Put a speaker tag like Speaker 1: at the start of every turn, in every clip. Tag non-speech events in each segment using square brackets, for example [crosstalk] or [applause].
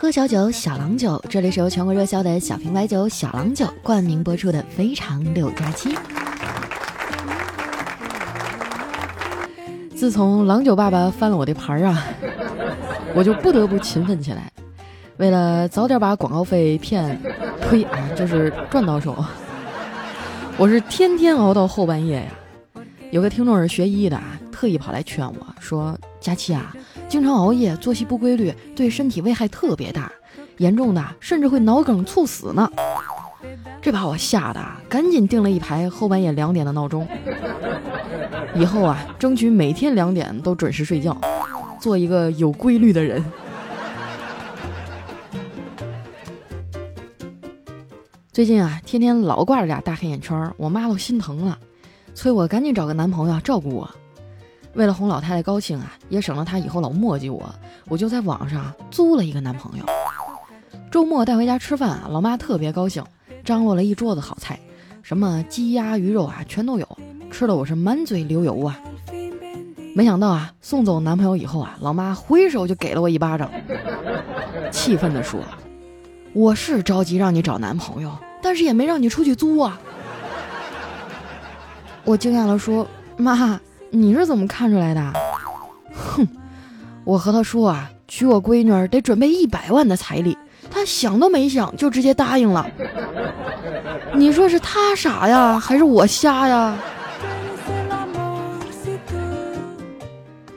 Speaker 1: 喝小酒，小郎酒。这里是由全国热销的小瓶白酒小郎酒冠名播出的《非常六加七》。自从郎酒爸爸翻了我的牌儿啊，我就不得不勤奋起来，为了早点把广告费骗，呸啊，就是赚到手。我是天天熬到后半夜呀。有个听众是学医的啊，特意跑来劝我说：“佳期啊。”经常熬夜、作息不规律，对身体危害特别大，严重的甚至会脑梗猝死呢。这把我吓得赶紧定了一排后半夜两点的闹钟，以后啊，争取每天两点都准时睡觉，做一个有规律的人。最近啊，天天老挂着俩大黑眼圈，我妈都心疼了，催我赶紧找个男朋友照顾我。为了哄老太太高兴啊，也省了她以后老磨叽我，我就在网上租了一个男朋友。周末带回家吃饭啊，老妈特别高兴，张罗了一桌子好菜，什么鸡鸭鱼肉啊，全都有，吃的我是满嘴流油啊。没想到啊，送走男朋友以后啊，老妈挥手就给了我一巴掌，气愤地说：“我是着急让你找男朋友，但是也没让你出去租啊。”我惊讶地说：“妈。”你是怎么看出来的？哼，我和他说啊，娶我闺女得准备一百万的彩礼，他想都没想就直接答应了。你说是他傻呀，还是我瞎呀？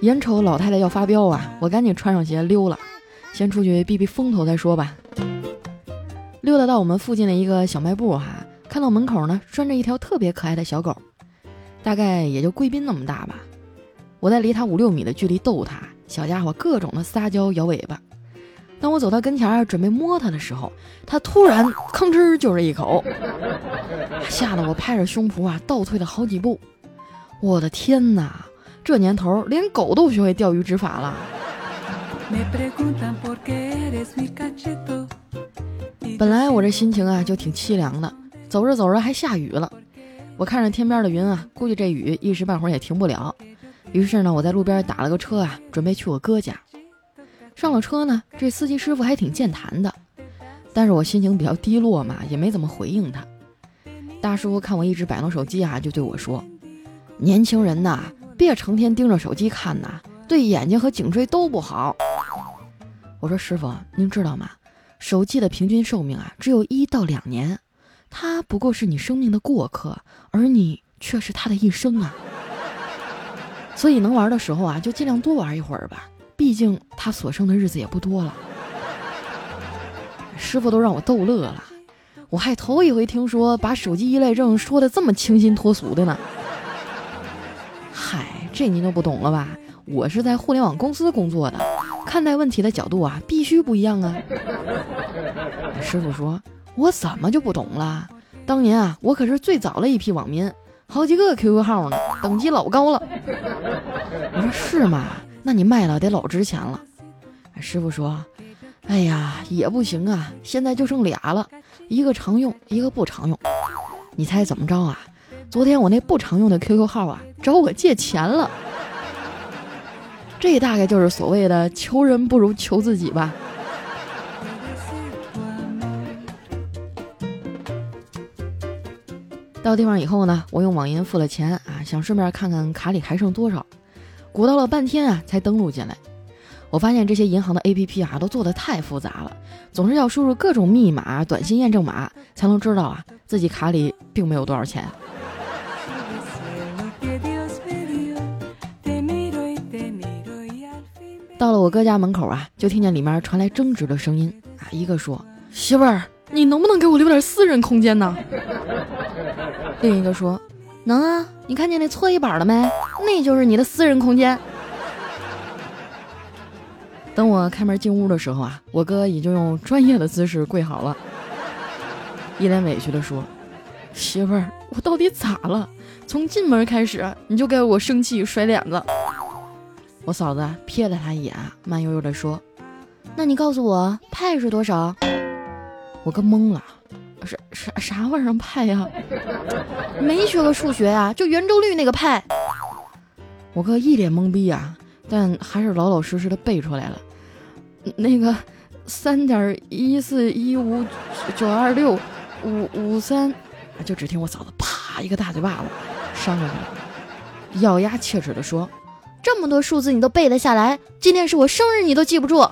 Speaker 1: 眼瞅老太太要发飙啊，我赶紧穿上鞋溜了，先出去避避风头再说吧。溜达到我们附近的一个小卖部哈，看到门口呢拴着一条特别可爱的小狗。大概也就贵宾那么大吧，我在离他五六米的距离逗他，小家伙各种的撒娇摇尾巴。当我走到跟前准备摸它的时候，它突然吭哧就是一口，[laughs] 吓得我拍着胸脯啊倒退了好几步。我的天哪，这年头连狗都学会钓鱼执法了。本来我这心情啊就挺凄凉的，走着走着还下雨了。我看着天边的云啊，估计这雨一时半会儿也停不了。于是呢，我在路边打了个车啊，准备去我哥家。上了车呢，这司机师傅还挺健谈的，但是我心情比较低落嘛，也没怎么回应他。大叔看我一直摆弄手机啊，就对我说：“年轻人呐，别成天盯着手机看呐，对眼睛和颈椎都不好。”我说：“师傅，您知道吗？手机的平均寿命啊，只有一到两年。”他不过是你生命的过客，而你却是他的一生啊！[laughs] 所以能玩的时候啊，就尽量多玩一会儿吧，毕竟他所剩的日子也不多了。师傅都让我逗乐了，我还头一回听说把手机依赖症说的这么清新脱俗的呢。嗨，这您就不懂了吧？我是在互联网公司工作的，看待问题的角度啊，必须不一样啊。师傅说。我怎么就不懂了？当年啊，我可是最早的一批网民，好几个 QQ 号呢，等级老高了。我说是吗？那你卖了得老值钱了。师傅说：“哎呀，也不行啊，现在就剩俩了，一个常用，一个不常用。你猜怎么着啊？昨天我那不常用的 QQ 号啊，找我借钱了。这大概就是所谓的求人不如求自己吧。”到地方以后呢，我用网银付了钱啊，想顺便看看卡里还剩多少。鼓捣了半天啊，才登录进来。我发现这些银行的 APP 啊，都做的太复杂了，总是要输入各种密码、短信验证码，才能知道啊自己卡里并没有多少钱。到了我哥家门口啊，就听见里面传来争执的声音啊，一个说：“媳妇儿，你能不能给我留点私人空间呢？”另一个说：“能啊，你看见那搓衣板了没？那就是你的私人空间。[laughs] ”等我开门进屋的时候啊，我哥已经用专业的姿势跪好了，一脸委屈的说：“媳妇儿，我到底咋了？从进门开始你就该我生气甩脸子。”我嫂子瞥了他一眼，慢悠悠的说：“那你告诉我派是多少？”我哥懵了。啥啥啥玩意儿派呀？没学过数学呀，就圆周率那个派。我哥一脸懵逼啊，但还是老老实实的背出来了。那个三点一四一五九二六五五三，就只听我嫂子啪一个大嘴巴子扇过去了，咬牙切齿地说：“这么多数字你都背得下来？今天是我生日，你都记不住？”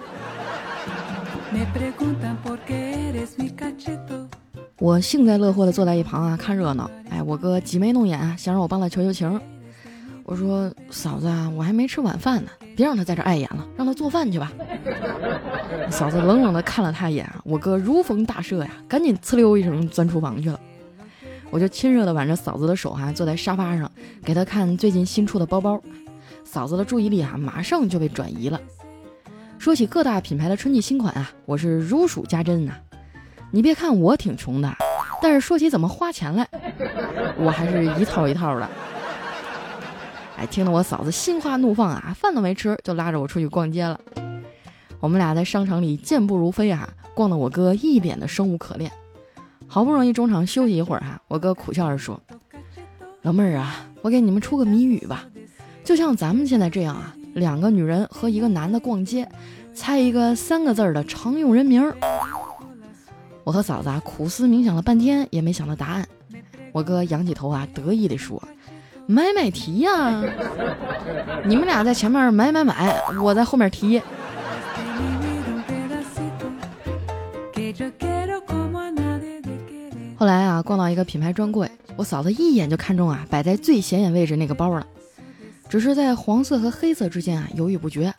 Speaker 1: 我幸灾乐祸地坐在一旁啊看热闹。哎，我哥挤眉弄眼啊，想让我帮他求求情。我说：“嫂子啊，我还没吃晚饭呢，别让他在这碍眼了，让他做饭去吧。”嫂子冷冷地看了他一眼，我哥如逢大赦呀，赶紧呲溜一声钻厨房去了。我就亲热地挽着嫂子的手哈，坐在沙发上给她看最近新出的包包。嫂子的注意力啊，马上就被转移了。说起各大品牌的春季新款啊，我是如数家珍呐。你别看我挺穷的，但是说起怎么花钱来，我还是一套一套的。哎，听得我嫂子心花怒放啊，饭都没吃就拉着我出去逛街了。我们俩在商场里健步如飞啊，逛得我哥一脸的生无可恋。好不容易中场休息一会儿哈，我哥苦笑着说：“老妹儿啊，我给你们出个谜语吧，就像咱们现在这样啊，两个女人和一个男的逛街，猜一个三个字的常用人名。”我和嫂子啊苦思冥想了半天也没想到答案。我哥仰起头啊，得意地说。买买提呀！你们俩在前面买买买，我在后面提。后来啊，逛到一个品牌专柜，我嫂子一眼就看中啊摆在最显眼位置那个包了，只是在黄色和黑色之间啊犹豫不决。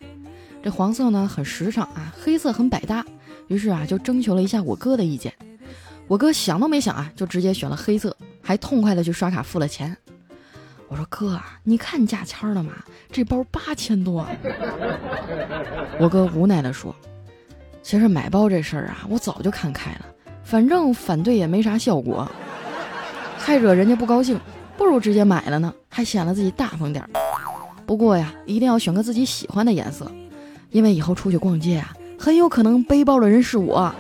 Speaker 1: 这黄色呢很时尚啊，黑色很百搭，于是啊就征求了一下我哥的意见。我哥想都没想啊，就直接选了黑色，还痛快的去刷卡付了钱。我说哥啊，你看价签了吗？这包八千多。我哥无奈地说：“其实买包这事儿啊，我早就看开了，反正反对也没啥效果，还惹人家不高兴，不如直接买了呢，还显得自己大方点儿。不过呀，一定要选个自己喜欢的颜色，因为以后出去逛街啊，很有可能背包的人是我。”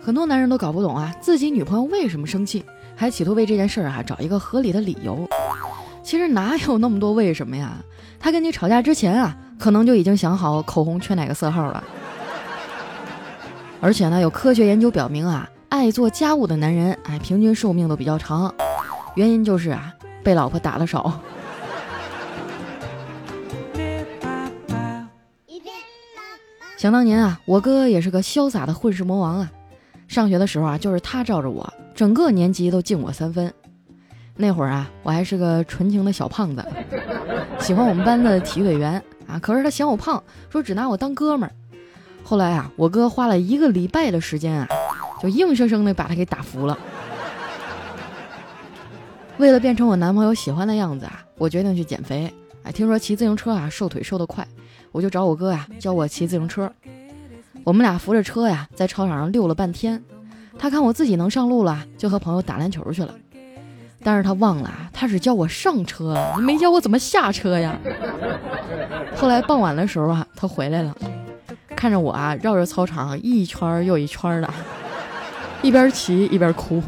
Speaker 1: 很多男人都搞不懂啊，自己女朋友为什么生气，还企图为这件事儿啊找一个合理的理由。其实哪有那么多为什么呀？他跟你吵架之前啊，可能就已经想好口红缺哪个色号了。而且呢，有科学研究表明啊，爱做家务的男人哎，平均寿命都比较长，原因就是啊，被老婆打的少。想当年啊，我哥也是个潇洒的混世魔王啊。上学的时候啊，就是他罩着我，整个年级都敬我三分。那会儿啊，我还是个纯情的小胖子，喜欢我们班的体育委员啊。可是他嫌我胖，说只拿我当哥们儿。后来啊，我哥花了一个礼拜的时间啊，就硬生生的把他给打服了。为了变成我男朋友喜欢的样子啊，我决定去减肥。哎，听说骑自行车啊，瘦腿瘦得快，我就找我哥呀教我骑自行车。我们俩扶着车呀，在操场上溜了半天。他看我自己能上路了，就和朋友打篮球去了。但是他忘了，他只教我上车，没教我怎么下车呀。[laughs] 后来傍晚的时候啊，他回来了，看着我啊，绕着操场一圈又一圈的，一边骑一边哭。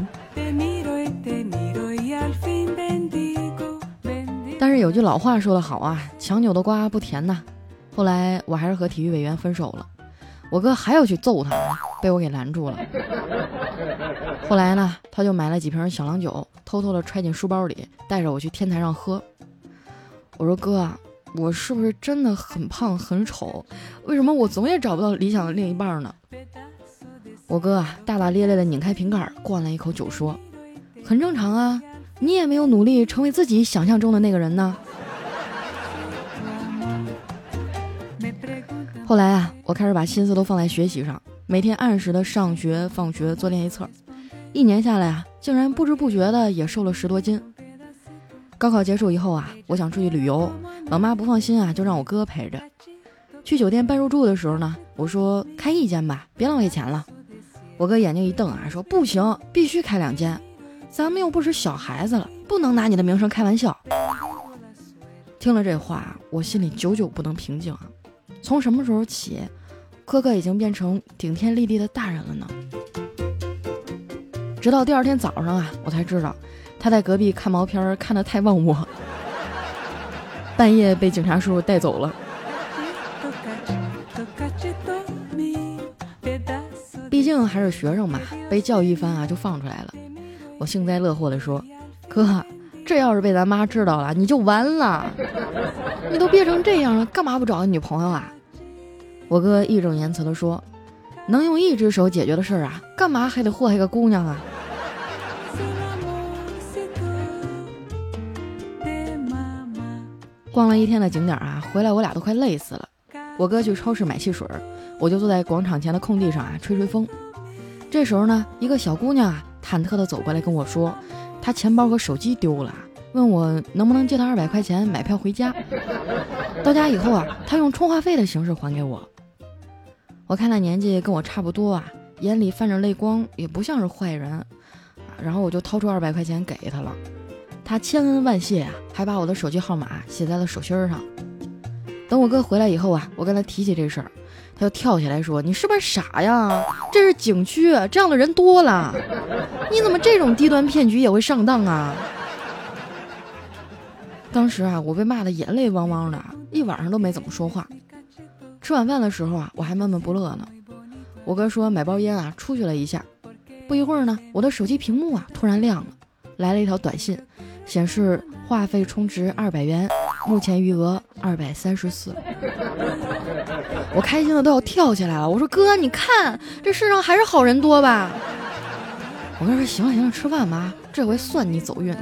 Speaker 1: 但是有句老话说得好啊，强扭的瓜不甜呐。后来我还是和体育委员分手了。我哥还要去揍他，被我给拦住了。后来呢，他就买了几瓶小郎酒，偷偷的揣进书包里，带着我去天台上喝。我说哥，我是不是真的很胖很丑？为什么我总也找不到理想的另一半呢？我哥啊，大大咧咧的拧开瓶盖，灌了一口酒，说：“很正常啊，你也没有努力成为自己想象中的那个人呢。”后来啊，我开始把心思都放在学习上，每天按时的上学、放学做练习册。一年下来啊，竟然不知不觉的也瘦了十多斤。高考结束以后啊，我想出去旅游，老妈不放心啊，就让我哥陪着。去酒店办入住的时候呢，我说开一间吧，别浪费钱了。我哥眼睛一瞪啊，说不行，必须开两间，咱们又不是小孩子了，不能拿你的名声开玩笑。听了这话，我心里久久不能平静啊。从什么时候起，哥哥已经变成顶天立地的大人了呢？直到第二天早上啊，我才知道他在隔壁看毛片看得太忘我。[laughs] 半夜被警察叔叔带走了。毕竟还是学生嘛，被教育一番啊就放出来了。我幸灾乐祸地说：“哥，这要是被咱妈知道了，你就完了。你都憋成这样了，干嘛不找个女朋友啊？”我哥义正言辞地说：“能用一只手解决的事儿啊，干嘛还得祸害个姑娘啊？”逛了一天的景点啊，回来我俩都快累死了。我哥去超市买汽水，我就坐在广场前的空地上啊吹吹风。这时候呢，一个小姑娘啊忐忑的走过来跟我说，她钱包和手机丢了，问我能不能借他二百块钱买票回家。到家以后啊，他用充话费的形式还给我。我看他年纪跟我差不多啊，眼里泛着泪光，也不像是坏人。然后我就掏出二百块钱给他了。他千恩万谢啊，还把我的手机号码写在了手心上。等我哥回来以后啊，我跟他提起这事儿，他就跳起来说：“你是不是傻呀？这是景区，这样的人多了，你怎么这种低端骗局也会上当啊？”当时啊，我被骂的眼泪汪汪的，一晚上都没怎么说话。吃晚饭的时候啊，我还闷闷不乐呢。我哥说买包烟啊，出去了一下。不一会儿呢，我的手机屏幕啊突然亮了，来了一条短信。显示话费充值二百元，目前余额二百三十四。我开心的都要跳起来了。我说哥，你看这世上还是好人多吧？我哥说行了行了，吃饭吧，这回算你走运。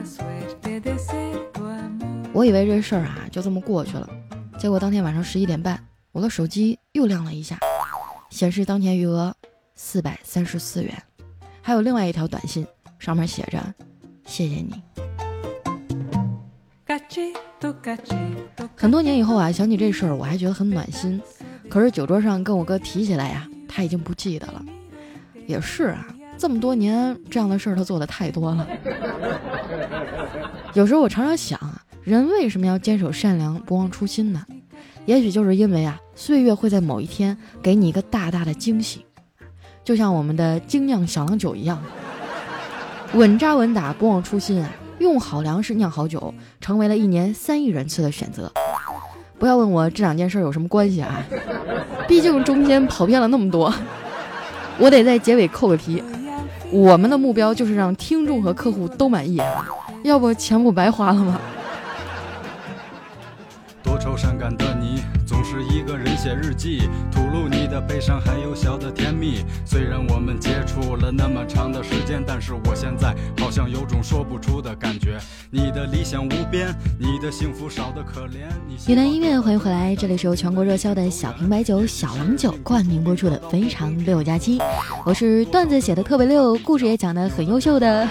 Speaker 1: 我以为这事儿啊就这么过去了，结果当天晚上十一点半，我的手机又亮了一下，显示当前余额四百三十四元，还有另外一条短信，上面写着谢谢你。很多年以后啊，想起这事儿，我还觉得很暖心。可是酒桌上跟我哥提起来呀，他已经不记得了。也是啊，这么多年这样的事儿他做的太多了。[laughs] 有时候我常常想啊，人为什么要坚守善良、不忘初心呢？也许就是因为啊，岁月会在某一天给你一个大大的惊喜，就像我们的精酿小郎酒一样，稳扎稳打，不忘初心啊。用好粮食酿好酒，成为了一年三亿人次的选择。不要问我这两件事有什么关系啊？毕竟中间跑偏了那么多，我得在结尾扣个题。我们的目标就是让听众和客户都满意，要不钱不白花了吗？感的你，总是一个人写日记，吐露你的悲伤，还有小的甜蜜。虽然我们接触了那么长的时间，但是我现在好像有种说不出的感觉。你的理想无边，你的幸福少的可怜。云南音乐，欢迎回来，这里是由全国热销的小瓶白酒小郎酒冠名播出的《非常六加七》，我是段子写的特别溜，故事也讲的很优秀的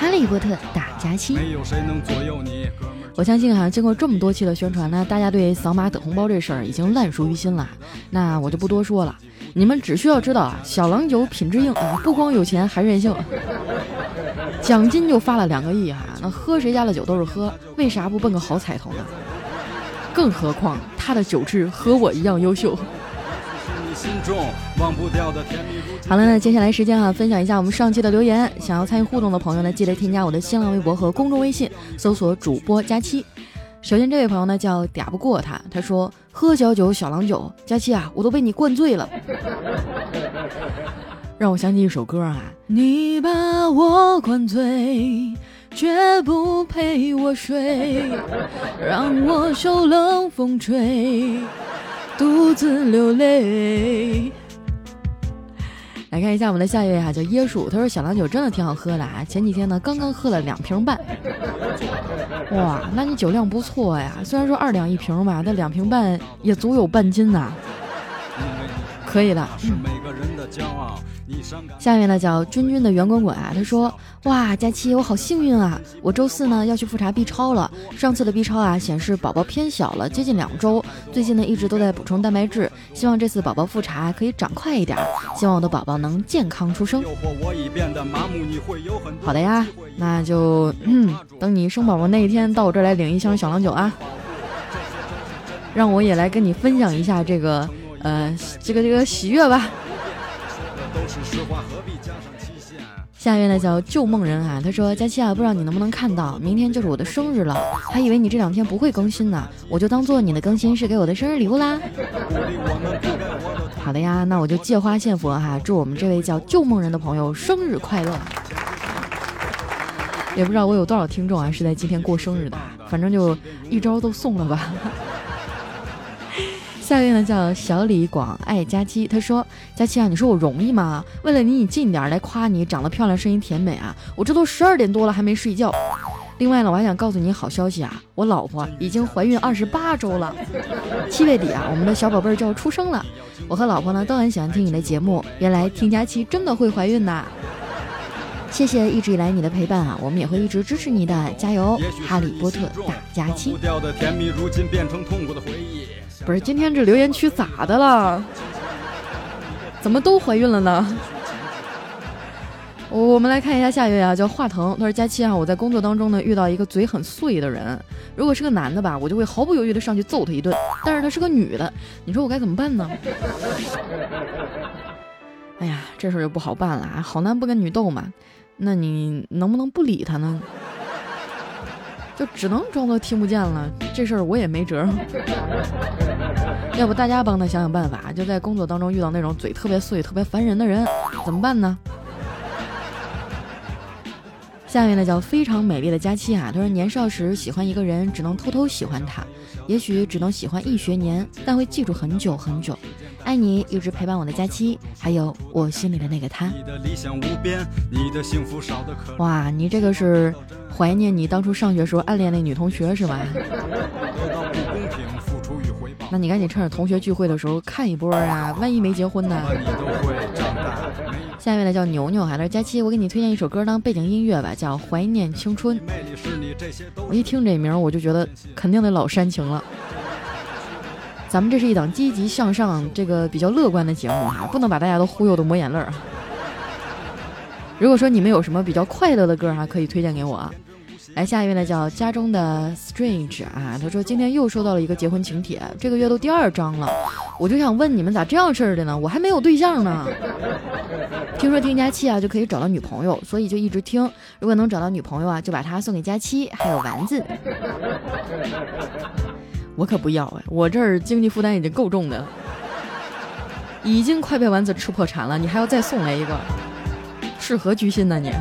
Speaker 1: 哈利波特大家期。没有谁能左右你。我相信哈，经过这么多期的宣传呢，大家对扫码等红包这事儿已经烂熟于心了。那我就不多说了，你们只需要知道啊，小郎酒品质硬啊，不光有钱还任性，[laughs] 奖金就发了两个亿哈。那喝谁家的酒都是喝，为啥不奔个好彩头呢？更何况他的酒质和我一样优秀。心中忘不掉的甜蜜好了，那接下来时间哈，分享一下我们上期的留言。想要参与互动的朋友呢，记得添加我的新浪微博和公众微信，搜索主播佳期。首先这位朋友呢叫嗲不过他，他说喝小酒小郎酒，佳期啊，我都被你灌醉了，[laughs] 让我想起一首歌啊，你把我灌醉，绝不陪我睡，让我受冷风吹。独自流泪。来看一下我们的下一位哈，叫椰树。他说小郎酒真的挺好喝的啊，前几天呢刚刚喝了两瓶半。[laughs] 哇，那你酒量不错呀。虽然说二两一瓶吧，但两瓶半也足有半斤呐。可以的。下面呢叫君君的圆滚滚啊，他说哇佳期我好幸运啊，我周四呢要去复查 B 超了，上次的 B 超啊显示宝宝偏小了，接近两周，最近呢一直都在补充蛋白质，希望这次宝宝复查可以长快一点，希望我的宝宝能健康出生。好的呀，那就嗯等你生宝宝那一天到我这儿来领一箱小郎酒啊，让我也来跟你分享一下这个呃这个这个喜悦吧。都是实话，何必加上期限下一位呢叫旧梦人啊，他说佳期啊，不知道你能不能看到，明天就是我的生日了，还以为你这两天不会更新呢，我就当做你的更新是给我的生日礼物啦。好的呀，那我就借花献佛哈，祝我们这位叫旧梦人的朋友生日快乐。也不知道我有多少听众啊是在今天过生日的，反正就一招都送了吧。下一位呢叫小李广爱佳期，他说：“佳期啊，你说我容易吗？为了离你近点来夸你长得漂亮、声音甜美啊，我这都十二点多了还没睡觉。另外呢，我还想告诉你好消息啊，我老婆已经怀孕二十八周了，七月底啊，我们的小宝贝儿就要出生了。我和老婆呢都很喜欢听你的节目，原来听佳期真的会怀孕呐！谢谢一直以来你的陪伴啊，我们也会一直支持你的，加油！哈利波特大佳期。”不是今天这留言区咋的了？怎么都怀孕了呢？我我们来看一下下一位啊，叫华腾。他说：“佳期啊，我在工作当中呢遇到一个嘴很碎的人，如果是个男的吧，我就会毫不犹豫的上去揍他一顿；但是他是个女的，你说我该怎么办呢？” [laughs] 哎呀，这事儿就不好办了啊！好男不跟女斗嘛，那你能不能不理他呢？就只能装作听不见了，这事儿我也没辙。[laughs] 要不大家帮他想想办法，就在工作当中遇到那种嘴特别碎、特别烦人的人，怎么办呢？下面呢叫非常美丽的佳期啊，他说年少时喜欢一个人，只能偷偷喜欢他，也许只能喜欢一学年，但会记住很久很久。爱你，一直陪伴我的佳期，还有我心里的那个他。哇，你这个是怀念你当初上学时候暗恋那女同学是吧？那你赶紧趁着同学聚会的时候看一波啊，万一没结婚呢？下一位呢叫牛牛，哈，他说佳期，我给你推荐一首歌当背景音乐吧，叫《怀念青春》。我一听这名，我就觉得肯定得老煽情了。咱们这是一档积极向上、这个比较乐观的节目哈，不能把大家都忽悠的抹眼泪儿。如果说你们有什么比较快乐的歌哈，可以推荐给我。来，下一位呢叫家中的 Strange 啊，他说今天又收到了一个结婚请帖，这个月都第二张了，我就想问你们咋这样式儿的呢？我还没有对象呢。[laughs] 听说听佳期啊就可以找到女朋友，所以就一直听。如果能找到女朋友啊，就把它送给佳期，还有丸子。我可不要哎，我这儿经济负担已经够重的了，已经快被丸子吃破产了，你还要再送来一个，是何居心呢你？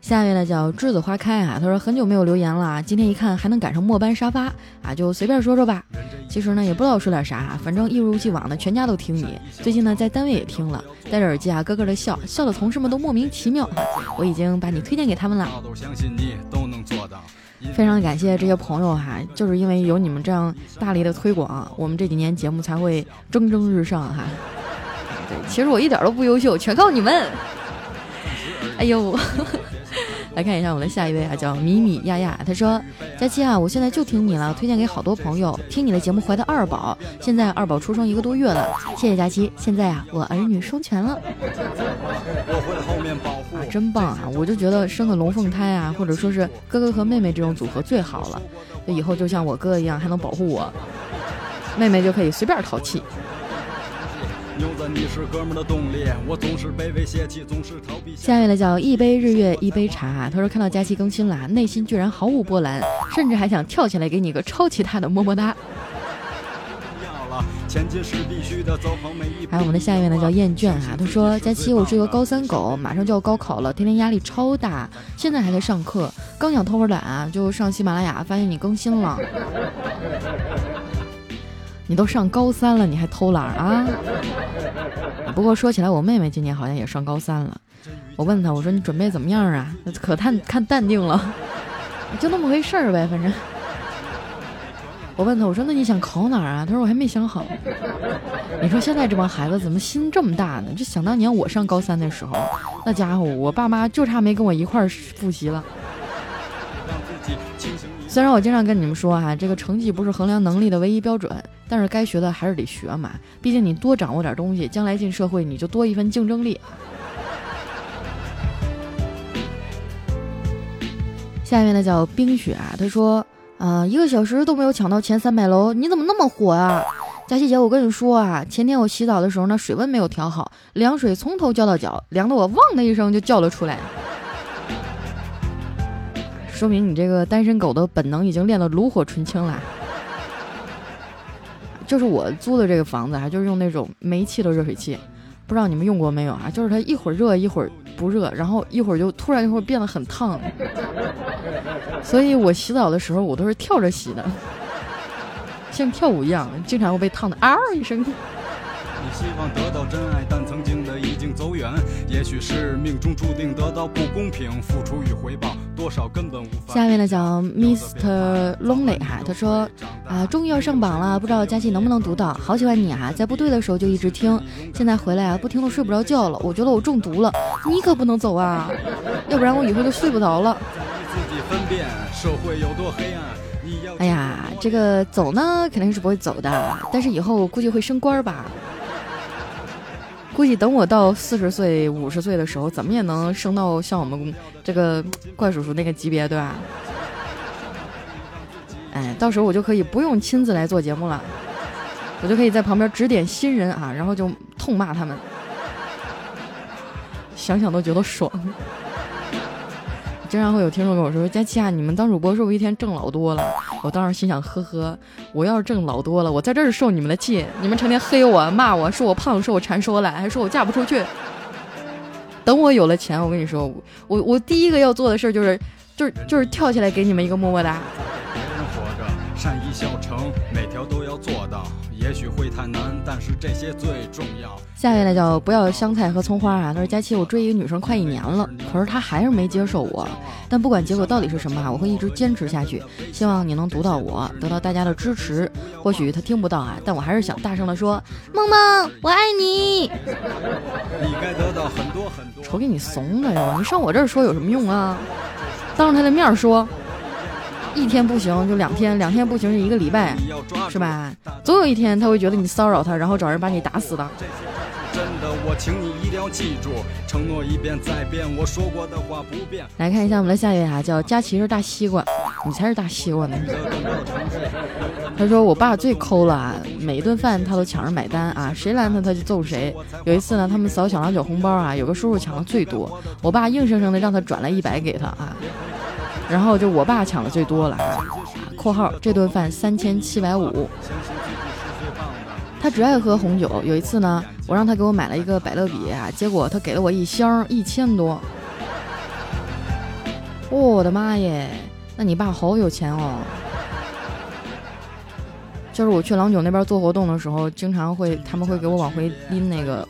Speaker 1: 下一位呢叫栀子花开啊，他说很久没有留言了，今天一看还能赶上末班沙发啊，就随便说说吧。其实呢也不知道说点啥，反正一如既往的全家都听你。最近呢在单位也听了，戴着耳机啊咯咯的笑，笑的同事们都莫名其妙。我已经把你推荐给他们了，非常感谢这些朋友哈，就是因为有你们这样大力的推广，我们这几年节目才会蒸蒸日上哈。对，其实我一点都不优秀，全靠你们。哎呦。来看一下我们的下一位啊，叫米米亚亚。他说：“佳期啊，我现在就听你了，推荐给好多朋友。听你的节目怀的二宝，现在二宝出生一个多月了。谢谢佳期，现在啊，我儿女双全了。啊，真棒啊！我就觉得生个龙凤胎啊，或者说是哥哥和妹妹这种组合最好了，就以后就像我哥一样，还能保护我，妹妹就可以随便淘气。”下面的叫一杯日月一杯茶，他说看到佳期更新了，内心居然毫无波澜，甚至还想跳起来给你个超级大的么么哒。要了，前进是必须的还有我们的下一位呢叫厌倦啊，他说佳期我是一个高三狗，马上就要高考了，天天压力超大，现在还在上课，刚想偷会懒啊，就上喜马拉雅发现你更新了。你都上高三了，你还偷懒啊？不过说起来，我妹妹今年好像也上高三了。我问她，我说你准备怎么样啊？可看看淡定了，[laughs] 就那么回事儿呗，反正。我问她，我说那你想考哪儿啊？她说我还没想好。你说现在这帮孩子怎么心这么大呢？就想当年我上高三的时候，那家伙我爸妈就差没跟我一块儿复习了。虽然我经常跟你们说哈，这个成绩不是衡量能力的唯一标准，但是该学的还是得学嘛。毕竟你多掌握点东西，将来进社会你就多一份竞争力。下面呢叫冰雪啊，他说，呃，一个小时都没有抢到前三百楼，你怎么那么火啊？佳琪姐，我跟你说啊，前天我洗澡的时候呢，水温没有调好，凉水从头浇到脚，凉的我汪的一声就叫了出来。说明你这个单身狗的本能已经练得炉火纯青了。就是我租的这个房子啊，就是用那种煤气的热水器，不知道你们用过没有啊？就是它一会儿热一会儿不热，然后一会儿就突然就会变得很烫。所以我洗澡的时候我都是跳着洗的，像跳舞一样，经常会被烫的嗷一声。希望得到真爱，但曾经的已经走远。也许是命中注定得到不公平，付出与回报。下面呢叫 Mr. Lonely 哈，他说啊，终于要上榜了，不知道佳琪能不能读到？好喜欢你啊，在部队的时候就一直听，现在回来啊，不听都睡不着觉了。我觉得我中毒了，你可不能走啊，[laughs] 要不然我以后就睡不着了。哎呀，这个走呢肯定是不会走的，但是以后估计会升官吧。估计等我到四十岁、五十岁的时候，怎么也能升到像我们这个怪叔叔那个级别，对吧？哎，到时候我就可以不用亲自来做节目了，我就可以在旁边指点新人啊，然后就痛骂他们，想想都觉得爽。经常会有听众跟我说：“佳琪啊，你们当主播是不是一天挣老多了？”我当时心想：“呵呵，我要是挣老多了，我在这儿受你们的气，你们成天黑我、骂我说我胖、说我馋、说我懒，还说我嫁不出去。等我有了钱，我跟你说，我我第一个要做的事就是，就是就是跳起来给你们一个么么哒。”人活着善意笑成，每条都要做到。也许会太难，但是这些最重要。下一位呢叫不要香菜和葱花啊。他说佳琪，我追一个女生快一年了，可是她还是没接受我。但不管结果到底是什么啊，我会一直坚持下去。希望你能读到我，得到大家的支持。或许她听不到啊，但我还是想大声的说，梦梦，我爱你。[laughs] 你该得到很多很多。瞅给你怂的哟，你上我这儿说有什么用啊？当着他的面说。一天不行就两天，两天不行就一个礼拜，是吧？总有一天他会觉得你骚扰他，然后找人把你打死的。来看一下我们的下一位哈，叫佳琪是大西瓜，你才是大西瓜呢。他说我爸最抠了啊，每一顿饭他都抢着买单啊，谁拦他他就揍谁。有一次呢，他们扫小郎酒红包啊，有个叔叔抢的最多，我爸硬生生的让他转了一百给他啊。然后就我爸抢的最多了啊！（括号这顿饭三千七百五。）他只爱喝红酒。有一次呢，我让他给我买了一个百乐比，结果他给了我一箱一千多。我的妈耶！那你爸好有钱哦！就是我去郎酒那边做活动的时候，经常会他们会给我往回拎那个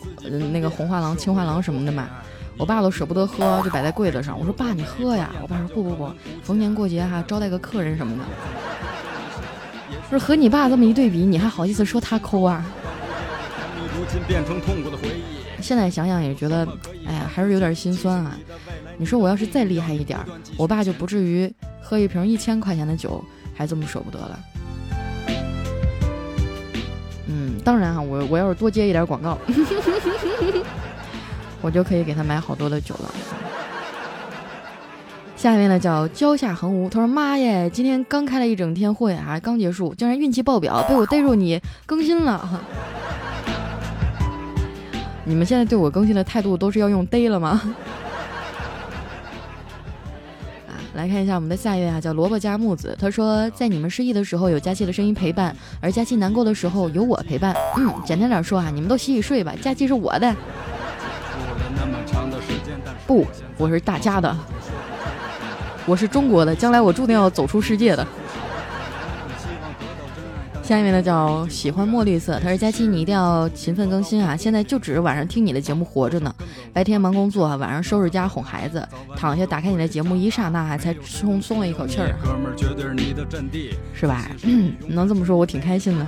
Speaker 1: 那个红画廊、青画廊什么的嘛。我爸都舍不得喝，就摆在柜子上。我说：“爸，你喝呀。”我爸说：“不不不，逢年过节哈，招待个客人什么的。”不是和你爸这么一对比，你还好意思说他抠啊？现在想想也觉得，哎呀，还是有点心酸啊。你说我要是再厉害一点，我爸就不至于喝一瓶一千块钱的酒还这么舍不得了。嗯，当然啊，我我要是多接一点广告。[laughs] 我就可以给他买好多的酒了。下面呢叫蕉下横无，他说：“妈耶，今天刚开了一整天会啊，刚结束，竟然运气爆表，被我逮住你更新了。[laughs] 你们现在对我更新的态度都是要用逮了吗？” [laughs] 啊，来看一下我们的下一位啊，叫萝卜加木子，他说：“在你们失忆的时候有佳期的声音陪伴，而佳期难过的时候有我陪伴。嗯，简单点说啊，你们都洗洗睡吧，佳期是我的。”不，我是大家的，我是中国的，将来我注定要走出世界的。下一位呢叫喜欢墨绿色，他说佳期你一定要勤奋更新啊！现在就指着晚上听你的节目活着呢，白天忙工作，晚上收拾家哄孩子，躺下打开你的节目，一刹那还才松松了一口气儿，是吧？[clears throat] 能这么说，我挺开心的。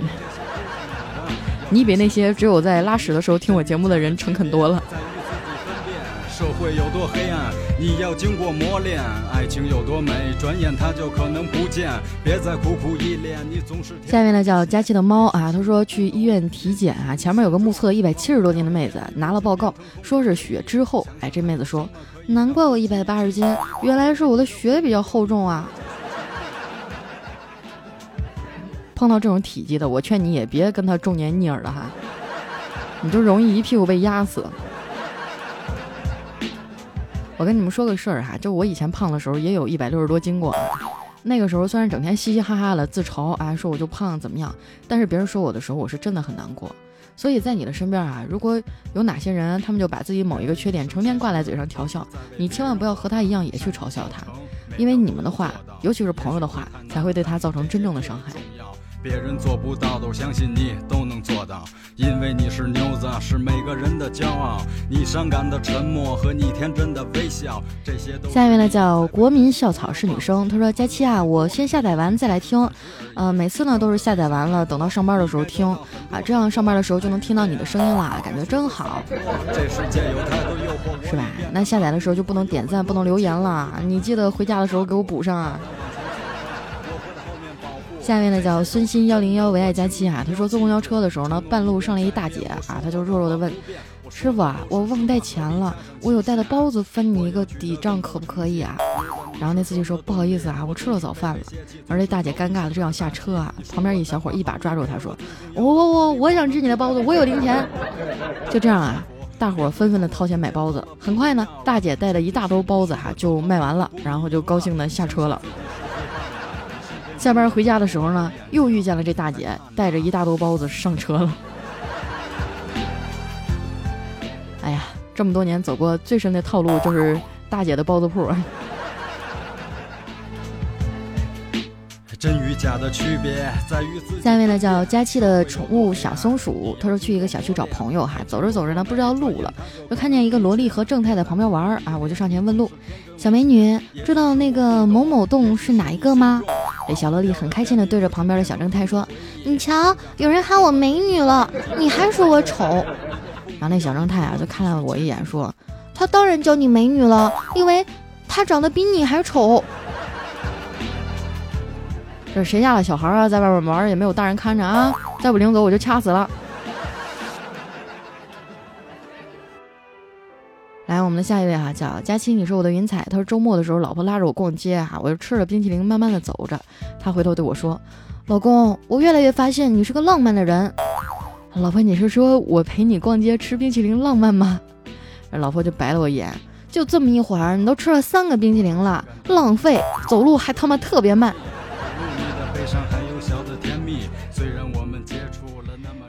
Speaker 1: [laughs] 你比那些只有在拉屎的时候听我节目的人诚恳多了。社会有多黑暗，你要经过磨练；爱情有多美，转眼它就可能不见。别再苦苦依恋，你总是。下面呢叫佳琪的猫啊，他说去医院体检啊，前面有个目测一百七十多斤的妹子拿了报告，说是血之厚。哎，这妹子说，难怪我一百八十斤，原来是我的血比较厚重啊。[laughs] 碰到这种体积的，我劝你也别跟他重年逆耳了哈，你就容易一屁股被压死。我跟你们说个事儿哈，就我以前胖的时候也有一百六十多斤过。那个时候虽然整天嘻嘻哈哈的自嘲啊，说我就胖怎么样，但是别人说我的时候，我是真的很难过。所以在你的身边啊，如果有哪些人，他们就把自己某一个缺点成天挂在嘴上调笑，你千万不要和他一样也去嘲笑他，因为你们的话，尤其是朋友的话，才会对他造成真正的伤害。别人做不到的，我相信你都能做到，因为你是牛子，是每个人的骄傲。你伤感的沉默和你天真的微笑，这些都。下一位呢叫国民校草是女生，她说：佳期啊，我先下载完再来听，呃，每次呢都是下载完了，等到上班的时候听啊，这样上班的时候就能听到你的声音啦，感觉真好。这世界有太多诱惑，是吧？那下载的时候就不能点赞，不能留言了，你记得回家的时候给我补上啊。下面呢叫孙鑫幺零幺唯爱佳期啊，他说坐公交车的时候呢，半路上来一大姐啊，他就弱弱的问师傅啊，我忘带钱了，我有带的包子分你一个抵账可不可以啊？然后那司机说不好意思啊，我吃了早饭了。而这大姐尴尬的正要下车啊，旁边一小伙一把抓住他说我我我我想吃你的包子，我有零钱。就这样啊，大伙纷纷的掏钱买包子。很快呢，大姐带的一大兜包子哈就卖完了，然后就高兴的下车了。下班回家的时候呢，又遇见了这大姐，带着一大兜包子上车了。哎呀，这么多年走过最深的套路就是大姐的包子铺。真与假的区别在于。下一位呢叫佳期的宠物小松鼠，他说去一个小区找朋友哈，走着走着呢不知道路了，就看见一个萝莉和正太在旁边玩啊，我就上前问路，小美女知道那个某某洞是哪一个吗？哎，小萝莉很开心的对着旁边的小正太说，你瞧，有人喊我美女了，你还说我丑。然后那小正太啊就看了我一眼说，他当然叫你美女了，因为他长得比你还丑。这谁家的小孩啊，在外边玩也没有大人看着啊！再不领走我就掐死了。来，我们的下一位哈，叫佳期，你是我的云彩。他说周末的时候，老婆拉着我逛街哈，我就吃着冰淇淋，慢慢的走着。他回头对我说：“老公，我越来越发现你是个浪漫的人。”老婆，你是说我陪你逛街吃冰淇淋浪漫吗？老婆就白了我一眼，就这么一会儿，你都吃了三个冰淇淋了，浪费，走路还他妈特别慢。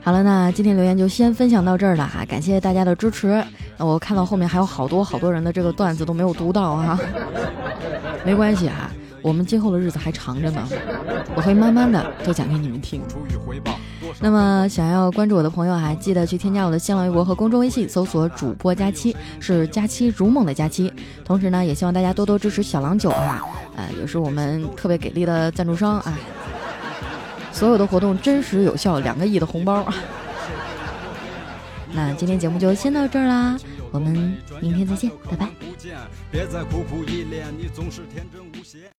Speaker 1: 好了，那今天留言就先分享到这儿了哈，感谢大家的支持。我看到后面还有好多好多人的这个段子都没有读到啊，[laughs] 没关系哈，我们今后的日子还长着呢，我会慢慢的都讲给你们听。那么想要关注我的朋友啊，记得去添加我的新浪微博和公众微信，搜索主播佳期，是佳期如梦的佳期。同时呢，也希望大家多多支持小郎酒啊，呃，也是我们特别给力的赞助商啊。所有的活动真实有效，两个亿的红包。那今天节目就先到这儿啦，我们明天再见，拜拜。